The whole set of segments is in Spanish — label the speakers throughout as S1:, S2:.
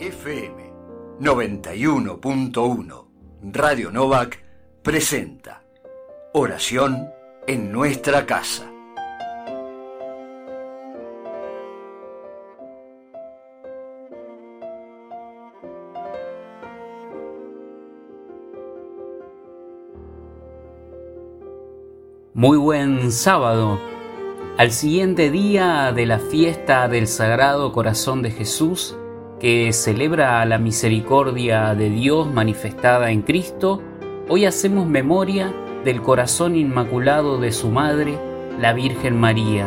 S1: FM 91.1 Radio Novak presenta Oración en nuestra casa.
S2: Muy buen sábado. Al siguiente día de la fiesta del Sagrado Corazón de Jesús, que celebra la misericordia de Dios manifestada en Cristo, hoy hacemos memoria del corazón inmaculado de su madre, la Virgen María.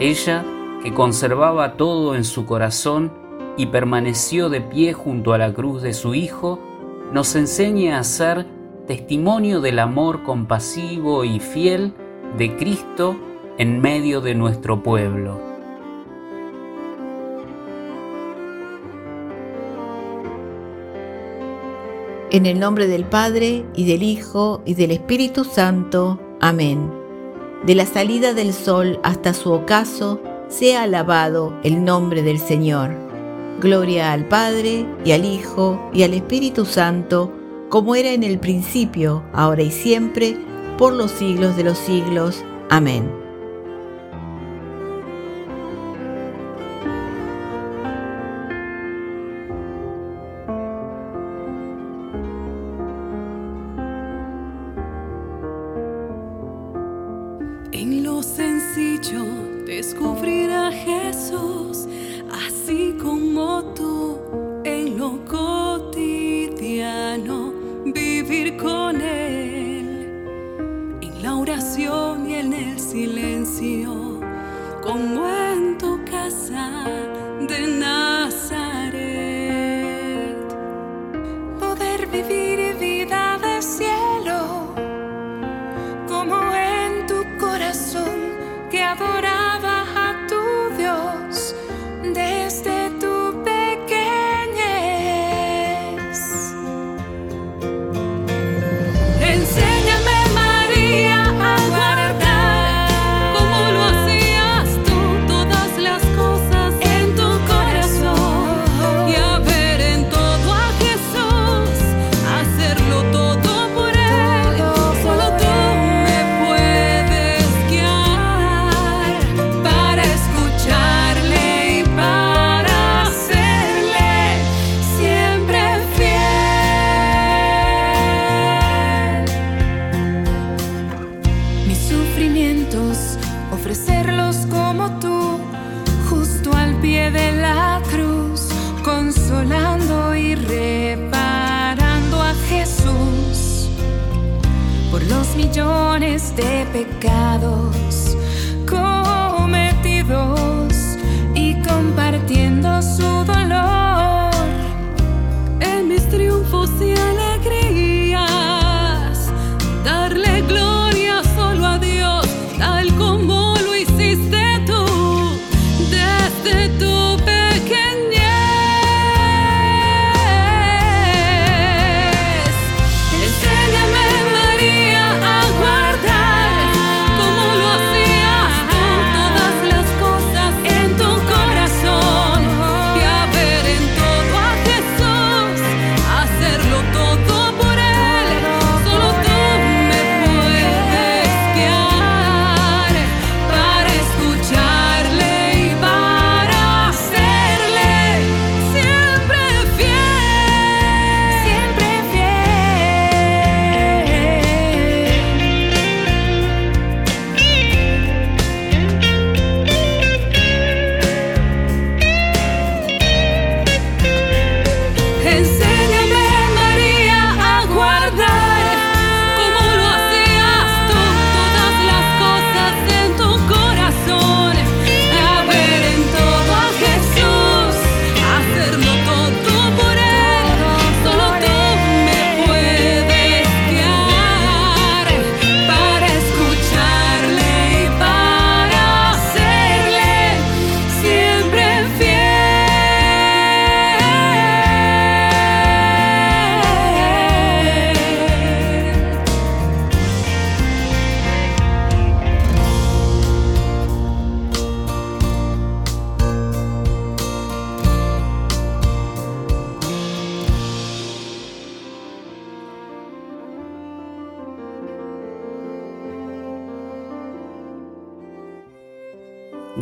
S2: Ella, que conservaba todo en su corazón y permaneció de pie junto a la cruz de su Hijo, nos enseña a ser testimonio del amor compasivo y fiel de Cristo en medio de nuestro pueblo.
S3: En el nombre del Padre, y del Hijo, y del Espíritu Santo. Amén. De la salida del sol hasta su ocaso, sea alabado el nombre del Señor. Gloria al Padre, y al Hijo, y al Espíritu Santo, como era en el principio, ahora y siempre, por los siglos de los siglos. Amén.
S4: Jesús, de la cruz, consolando y reparando a Jesús por los millones de pecados cometidos y compartiendo su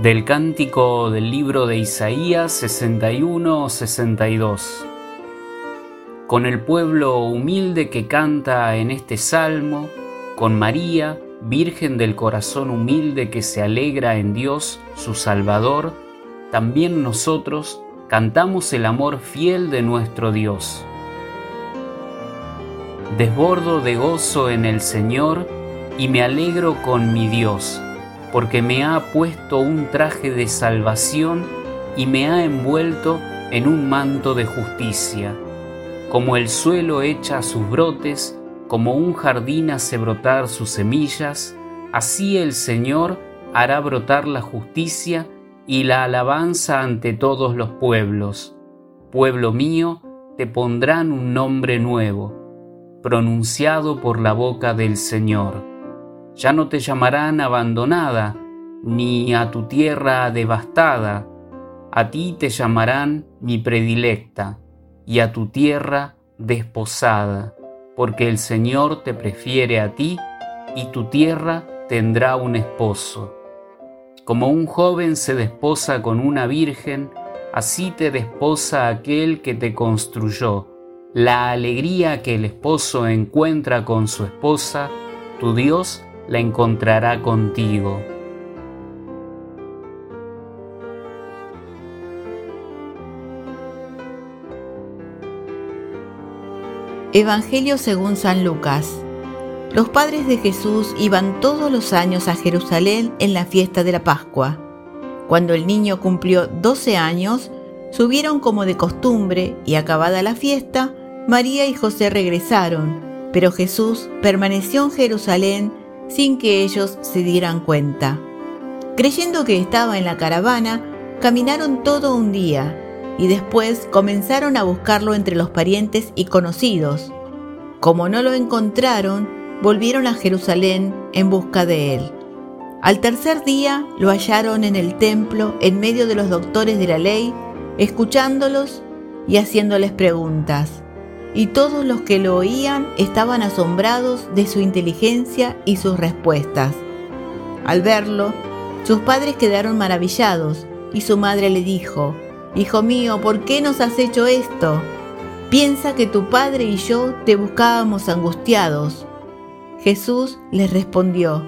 S2: del cántico del libro de Isaías 61-62. Con el pueblo humilde que canta en este salmo, con María, Virgen del corazón humilde que se alegra en Dios, su Salvador, también nosotros cantamos el amor fiel de nuestro Dios. Desbordo de gozo en el Señor y me alegro con mi Dios porque me ha puesto un traje de salvación y me ha envuelto en un manto de justicia. Como el suelo echa sus brotes, como un jardín hace brotar sus semillas, así el Señor hará brotar la justicia y la alabanza ante todos los pueblos. Pueblo mío, te pondrán un nombre nuevo, pronunciado por la boca del Señor ya no te llamarán abandonada, ni a tu tierra devastada. A ti te llamarán mi predilecta, y a tu tierra desposada, porque el Señor te prefiere a ti, y tu tierra tendrá un esposo. Como un joven se desposa con una virgen, así te desposa aquel que te construyó. La alegría que el esposo encuentra con su esposa, tu Dios la encontrará contigo.
S3: Evangelio según San Lucas. Los padres de Jesús iban todos los años a Jerusalén en la fiesta de la Pascua. Cuando el niño cumplió 12 años, subieron como de costumbre y acabada la fiesta, María y José regresaron, pero Jesús permaneció en Jerusalén sin que ellos se dieran cuenta. Creyendo que estaba en la caravana, caminaron todo un día y después comenzaron a buscarlo entre los parientes y conocidos. Como no lo encontraron, volvieron a Jerusalén en busca de él. Al tercer día lo hallaron en el templo en medio de los doctores de la ley, escuchándolos y haciéndoles preguntas y todos los que lo oían estaban asombrados de su inteligencia y sus respuestas. Al verlo, sus padres quedaron maravillados y su madre le dijo, Hijo mío, ¿por qué nos has hecho esto? Piensa que tu padre y yo te buscábamos angustiados. Jesús les respondió,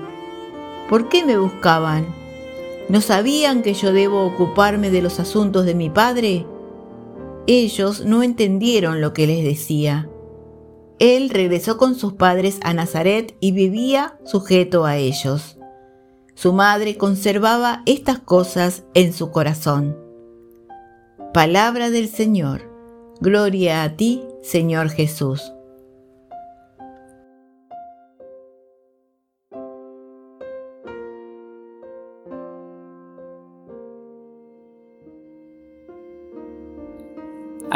S3: ¿por qué me buscaban? ¿No sabían que yo debo ocuparme de los asuntos de mi padre? Ellos no entendieron lo que les decía. Él regresó con sus padres a Nazaret y vivía sujeto a ellos. Su madre conservaba estas cosas en su corazón. Palabra del Señor. Gloria a ti, Señor Jesús.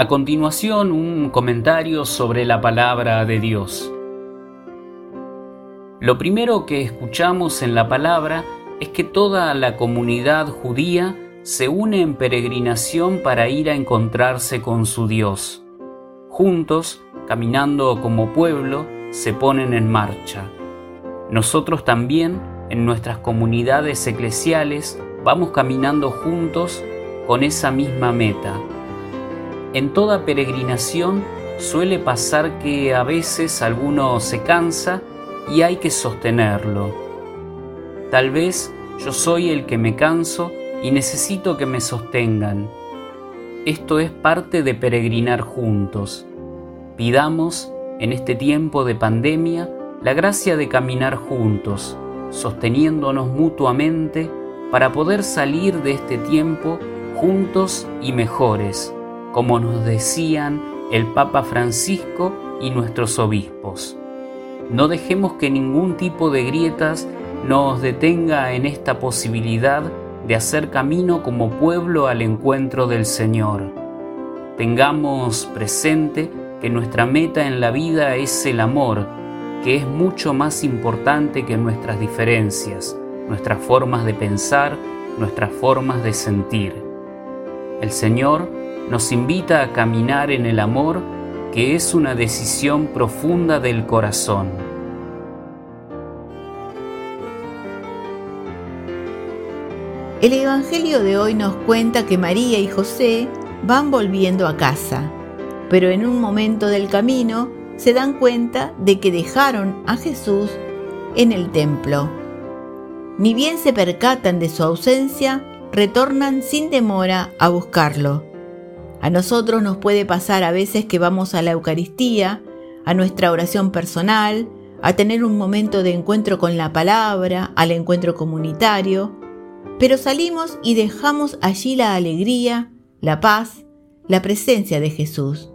S2: A continuación, un comentario sobre la palabra de Dios. Lo primero que escuchamos en la palabra es que toda la comunidad judía se une en peregrinación para ir a encontrarse con su Dios. Juntos, caminando como pueblo, se ponen en marcha. Nosotros también, en nuestras comunidades eclesiales, vamos caminando juntos con esa misma meta en toda peregrinación suele pasar que a veces alguno se cansa y hay que sostenerlo. Tal vez yo soy el que me canso y necesito que me sostengan. Esto es parte de peregrinar juntos. Pidamos, en este tiempo de pandemia, la gracia de caminar juntos, sosteniéndonos mutuamente para poder salir de este tiempo juntos y mejores como nos decían el Papa Francisco y nuestros obispos. No dejemos que ningún tipo de grietas nos detenga en esta posibilidad de hacer camino como pueblo al encuentro del Señor. Tengamos presente que nuestra meta en la vida es el amor, que es mucho más importante que nuestras diferencias, nuestras formas de pensar, nuestras formas de sentir. El Señor nos invita a caminar en el amor que es una decisión profunda del corazón.
S3: El Evangelio de hoy nos cuenta que María y José van volviendo a casa, pero en un momento del camino se dan cuenta de que dejaron a Jesús en el templo. Ni bien se percatan de su ausencia, retornan sin demora a buscarlo. A nosotros nos puede pasar a veces que vamos a la Eucaristía, a nuestra oración personal, a tener un momento de encuentro con la palabra, al encuentro comunitario, pero salimos y dejamos allí la alegría, la paz, la presencia de Jesús.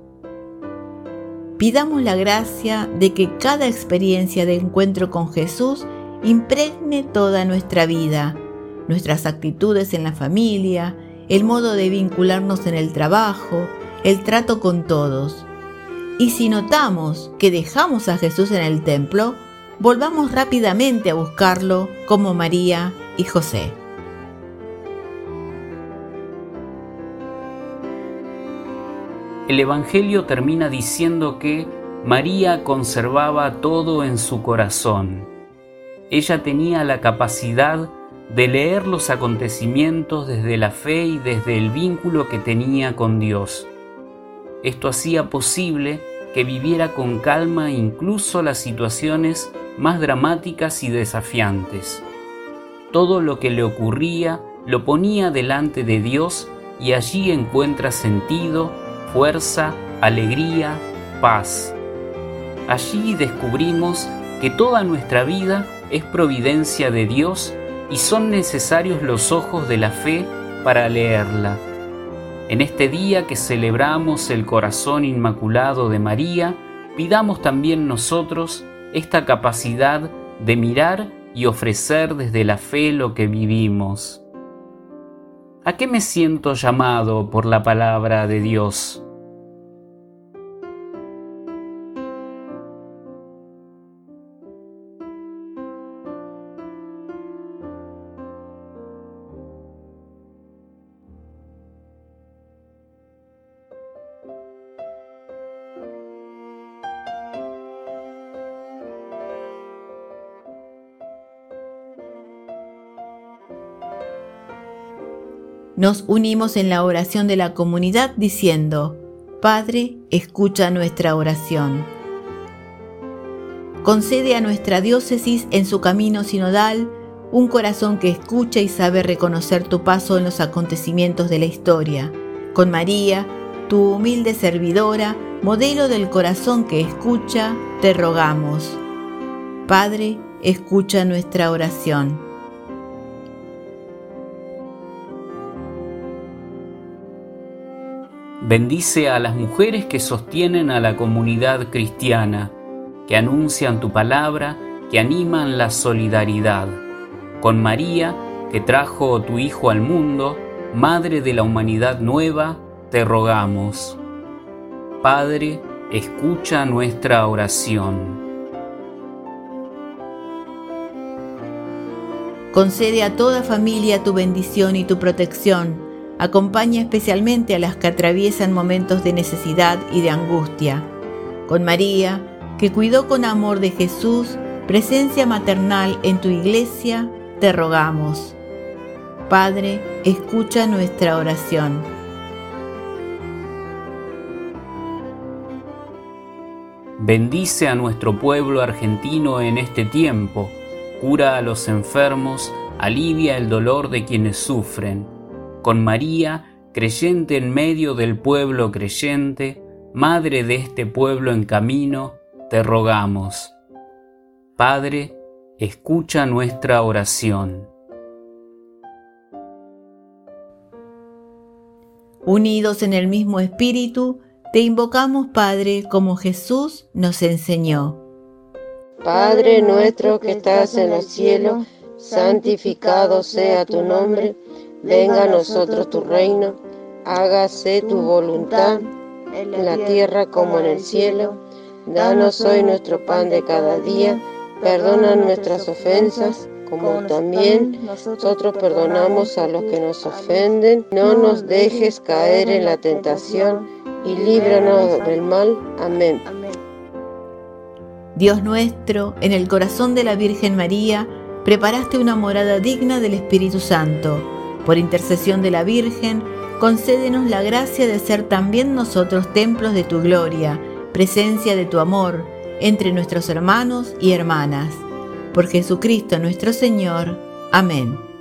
S3: Pidamos la gracia de que cada experiencia de encuentro con Jesús impregne toda nuestra vida, nuestras actitudes en la familia, el modo de vincularnos en el trabajo, el trato con todos. Y si notamos que dejamos a Jesús en el templo, volvamos rápidamente a buscarlo como María y José.
S2: El Evangelio termina diciendo que María conservaba todo en su corazón. Ella tenía la capacidad de leer los acontecimientos desde la fe y desde el vínculo que tenía con Dios. Esto hacía posible que viviera con calma incluso las situaciones más dramáticas y desafiantes. Todo lo que le ocurría lo ponía delante de Dios y allí encuentra sentido, fuerza, alegría, paz. Allí descubrimos que toda nuestra vida es providencia de Dios y son necesarios los ojos de la fe para leerla. En este día que celebramos el corazón inmaculado de María, pidamos también nosotros esta capacidad de mirar y ofrecer desde la fe lo que vivimos. ¿A qué me siento llamado por la palabra de Dios?
S3: Nos unimos en la oración de la comunidad diciendo, Padre, escucha nuestra oración. Concede a nuestra diócesis en su camino sinodal un corazón que escucha y sabe reconocer tu paso en los acontecimientos de la historia. Con María, tu humilde servidora, modelo del corazón que escucha, te rogamos. Padre, escucha nuestra oración.
S2: Bendice a las mujeres que sostienen a la comunidad cristiana, que anuncian tu palabra, que animan la solidaridad. Con María, que trajo tu Hijo al mundo, Madre de la humanidad nueva, te rogamos. Padre, escucha nuestra oración.
S3: Concede a toda familia tu bendición y tu protección Acompaña especialmente a las que atraviesan momentos de necesidad y de angustia. Con María, que cuidó con amor de Jesús, presencia maternal en tu iglesia, te rogamos. Padre, escucha nuestra oración.
S2: Bendice a nuestro pueblo argentino en este tiempo, cura a los enfermos, alivia el dolor de quienes sufren con María, creyente en medio del pueblo creyente, Madre de este pueblo en camino, te rogamos. Padre, escucha nuestra oración.
S3: Unidos en el mismo espíritu, te invocamos, Padre, como Jesús nos enseñó.
S5: Padre nuestro que estás en el cielo, santificado sea tu nombre Venga a nosotros tu reino, hágase tu voluntad en la tierra como en el cielo. Danos hoy nuestro pan de cada día, perdona nuestras ofensas como también nosotros perdonamos a los que nos ofenden. No nos dejes caer en la tentación y líbranos del mal. Amén.
S3: Dios nuestro, en el corazón de la Virgen María, preparaste una morada digna del Espíritu Santo Por intercesión de la Virgen, concédenos la gracia de ser también nosotros templos de tu gloria, presencia de tu amor entre nuestros hermanos y hermanas. Por Jesucristo nuestro Señor. Amén.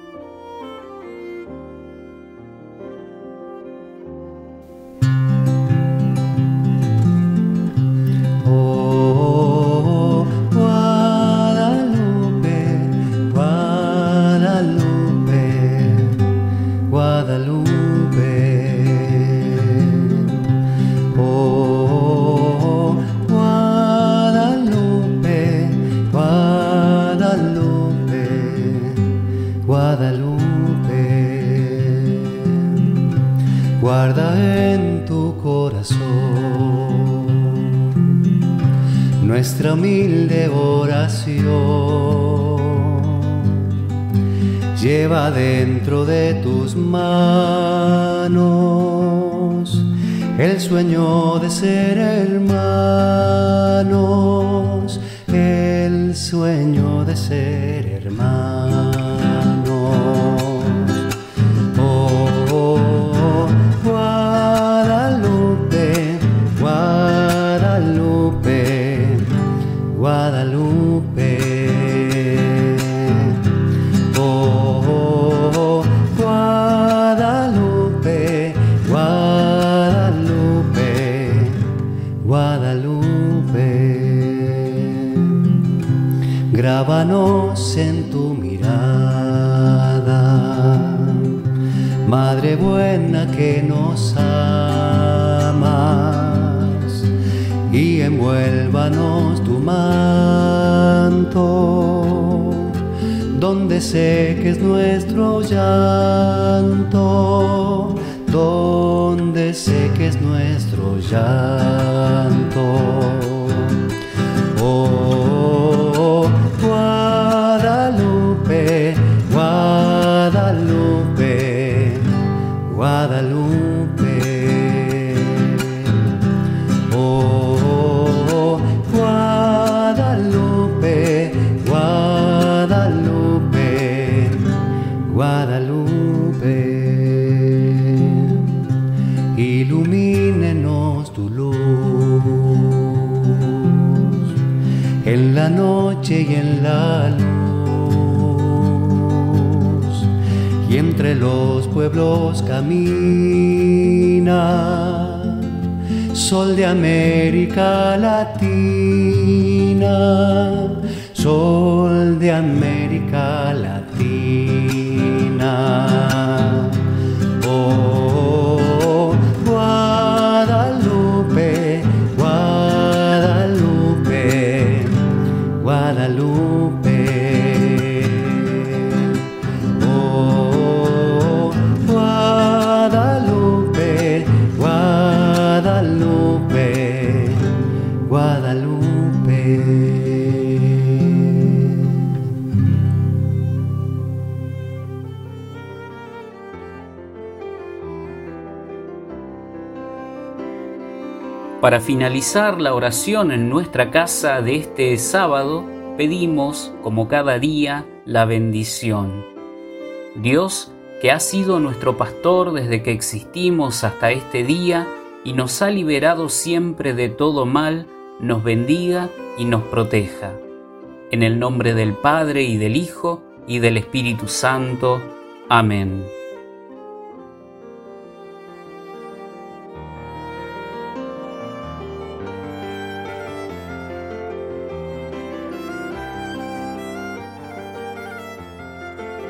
S6: Nuestra humilde oración. Lleva dentro de tus manos el sueño de ser hermanos, el sueño de ser hermanos. Donde sé que es nuestro llanto, donde sé que es nuestro llanto. Y entre los pueblos camina. Sol de América Latina sol de América Latina
S2: Para finalizar la oración en nuestra casa de este sábado, pedimos, como cada día, la bendición. Dios, que ha sido nuestro pastor desde que existimos hasta este día y nos ha liberado siempre de todo mal, nos bendiga y nos proteja. En el nombre del Padre y del Hijo y del Espíritu Santo. Amén.